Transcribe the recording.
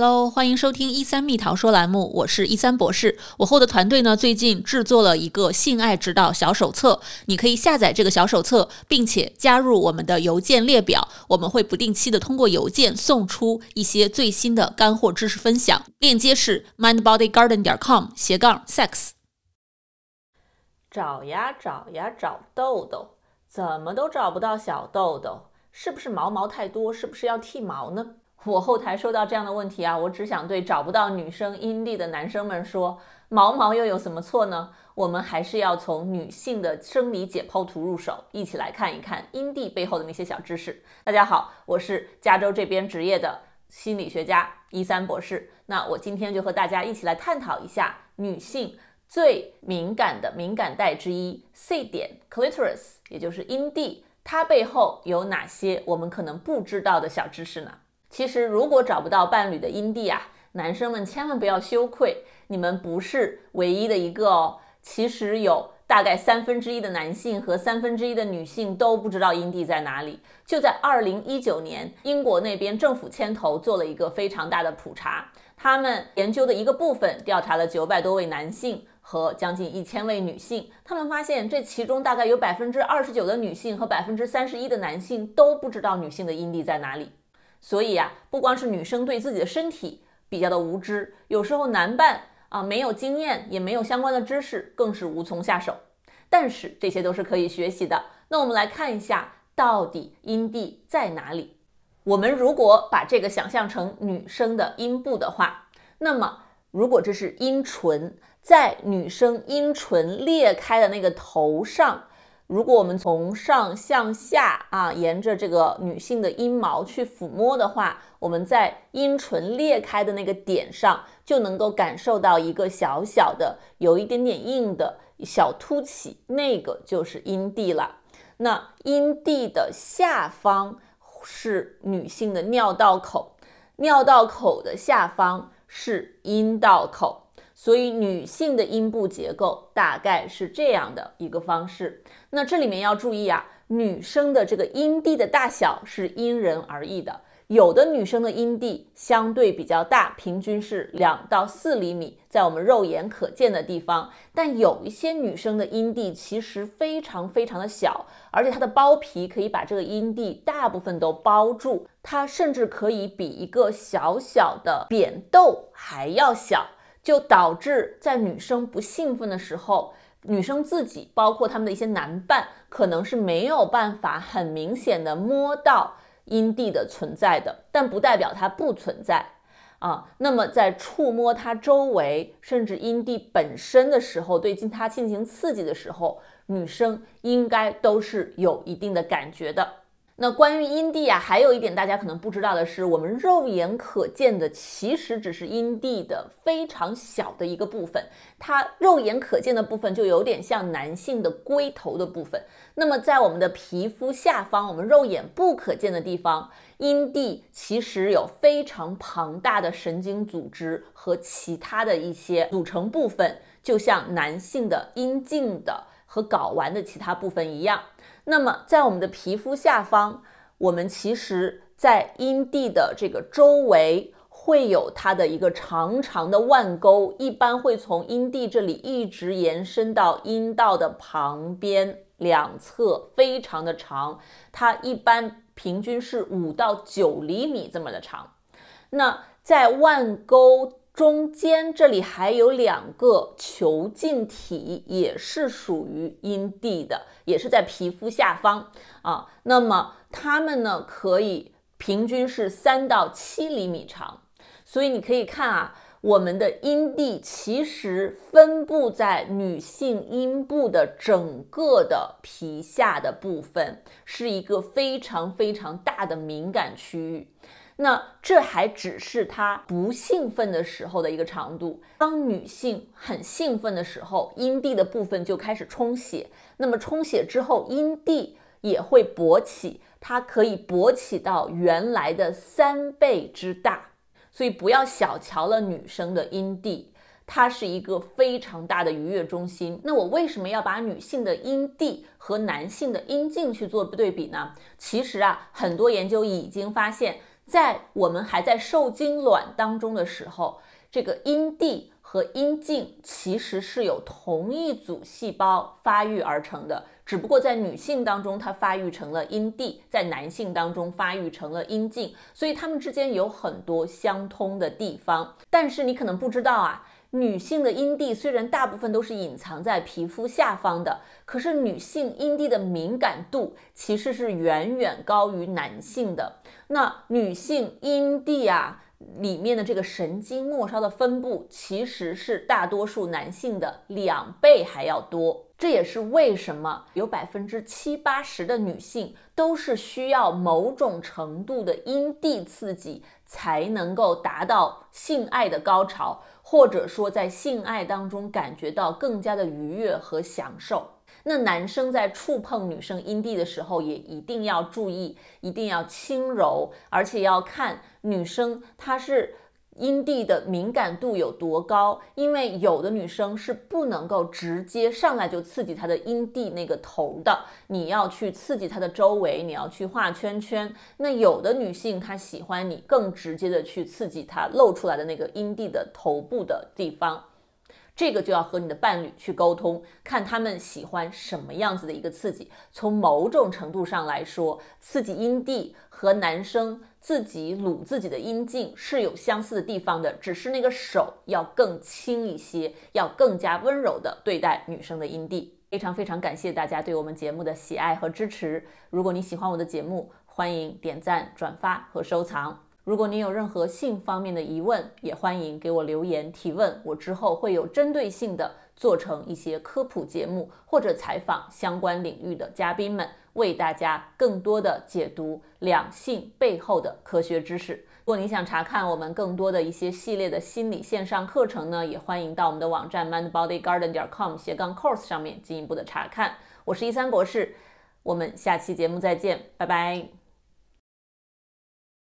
Hello，欢迎收听一三蜜桃说栏目，我是一三博士。我后的团队呢，最近制作了一个性爱指导小手册，你可以下载这个小手册，并且加入我们的邮件列表，我们会不定期的通过邮件送出一些最新的干货知识分享。链接是 mindbodygarden 点 com 斜杠 sex。找呀找呀找痘痘，怎么都找不到小痘痘，是不是毛毛太多？是不是要剃毛呢？我后台收到这样的问题啊，我只想对找不到女生阴蒂的男生们说，毛毛又有什么错呢？我们还是要从女性的生理解剖图入手，一起来看一看阴蒂背后的那些小知识。大家好，我是加州这边职业的心理学家一三博士。那我今天就和大家一起来探讨一下女性最敏感的敏感带之一 C 点 （clitoris），也就是阴蒂，它背后有哪些我们可能不知道的小知识呢？其实，如果找不到伴侣的阴蒂啊，男生们千万不要羞愧，你们不是唯一的一个哦。其实有大概三分之一的男性和三分之一的女性都不知道阴蒂在哪里。就在二零一九年，英国那边政府牵头做了一个非常大的普查，他们研究的一个部分调查了九百多位男性和将近一千位女性，他们发现这其中大概有百分之二十九的女性和百分之三十一的男性都不知道女性的阴蒂在哪里。所以啊，不光是女生对自己的身体比较的无知，有时候男伴啊没有经验，也没有相关的知识，更是无从下手。但是这些都是可以学习的。那我们来看一下，到底阴蒂在哪里？我们如果把这个想象成女生的阴部的话，那么如果这是阴唇，在女生阴唇裂开的那个头上。如果我们从上向下啊，沿着这个女性的阴毛去抚摸的话，我们在阴唇裂开的那个点上，就能够感受到一个小小的、有一点点硬的小凸起，那个就是阴蒂了。那阴蒂的下方是女性的尿道口，尿道口的下方是阴道口。所以女性的阴部结构大概是这样的一个方式。那这里面要注意啊，女生的这个阴蒂的大小是因人而异的。有的女生的阴蒂相对比较大，平均是两到四厘米，在我们肉眼可见的地方。但有一些女生的阴蒂其实非常非常的小，而且它的包皮可以把这个阴蒂大部分都包住，它甚至可以比一个小小的扁豆还要小。就导致在女生不兴奋的时候，女生自己包括他们的一些男伴，可能是没有办法很明显的摸到阴蒂的存在的，但不代表它不存在啊。那么在触摸它周围，甚至阴蒂本身的时候，对它进行刺激的时候，女生应该都是有一定的感觉的。那关于阴蒂啊，还有一点大家可能不知道的是，我们肉眼可见的其实只是阴蒂的非常小的一个部分，它肉眼可见的部分就有点像男性的龟头的部分。那么在我们的皮肤下方，我们肉眼不可见的地方，阴蒂其实有非常庞大的神经组织和其他的一些组成部分，就像男性的阴茎的和睾丸的其他部分一样。那么，在我们的皮肤下方，我们其实，在阴蒂的这个周围会有它的一个长长的腕沟，一般会从阴蒂这里一直延伸到阴道的旁边两侧，非常的长。它一般平均是五到九厘米这么的长。那在腕沟。中间这里还有两个球茎体，也是属于阴蒂的，也是在皮肤下方啊。那么它们呢，可以平均是三到七厘米长。所以你可以看啊，我们的阴蒂其实分布在女性阴部的整个的皮下的部分，是一个非常非常大的敏感区域。那这还只是她不兴奋的时候的一个长度。当女性很兴奋的时候，阴蒂的部分就开始充血。那么充血之后，阴蒂也会勃起，它可以勃起到原来的三倍之大。所以不要小瞧了女生的阴蒂，它是一个非常大的愉悦中心。那我为什么要把女性的阴蒂和男性的阴茎去做对比呢？其实啊，很多研究已经发现。在我们还在受精卵当中的时候，这个阴蒂和阴茎其实是有同一组细胞发育而成的，只不过在女性当中它发育成了阴蒂，在男性当中发育成了阴茎，所以它们之间有很多相通的地方。但是你可能不知道啊。女性的阴蒂虽然大部分都是隐藏在皮肤下方的，可是女性阴蒂的敏感度其实是远远高于男性的。那女性阴蒂啊里面的这个神经末梢的分布，其实是大多数男性的两倍还要多。这也是为什么有百分之七八十的女性都是需要某种程度的阴蒂刺激才能够达到性爱的高潮。或者说，在性爱当中感觉到更加的愉悦和享受。那男生在触碰女生阴蒂的时候，也一定要注意，一定要轻柔，而且要看女生她是。阴蒂的敏感度有多高？因为有的女生是不能够直接上来就刺激她的阴蒂那个头的，你要去刺激她的周围，你要去画圈圈。那有的女性她喜欢你更直接的去刺激她露出来的那个阴蒂的头部的地方。这个就要和你的伴侣去沟通，看他们喜欢什么样子的一个刺激。从某种程度上来说，刺激阴蒂和男生自己撸自己的阴茎是有相似的地方的，只是那个手要更轻一些，要更加温柔的对待女生的阴蒂。非常非常感谢大家对我们节目的喜爱和支持。如果你喜欢我的节目，欢迎点赞、转发和收藏。如果您有任何性方面的疑问，也欢迎给我留言提问，我之后会有针对性的做成一些科普节目，或者采访相关领域的嘉宾们，为大家更多的解读两性背后的科学知识。如果你想查看我们更多的一些系列的心理线上课程呢，也欢迎到我们的网站 mindbodygarden 点 com 斜杠 course 上面进一步的查看。我是一三博士，我们下期节目再见，拜拜。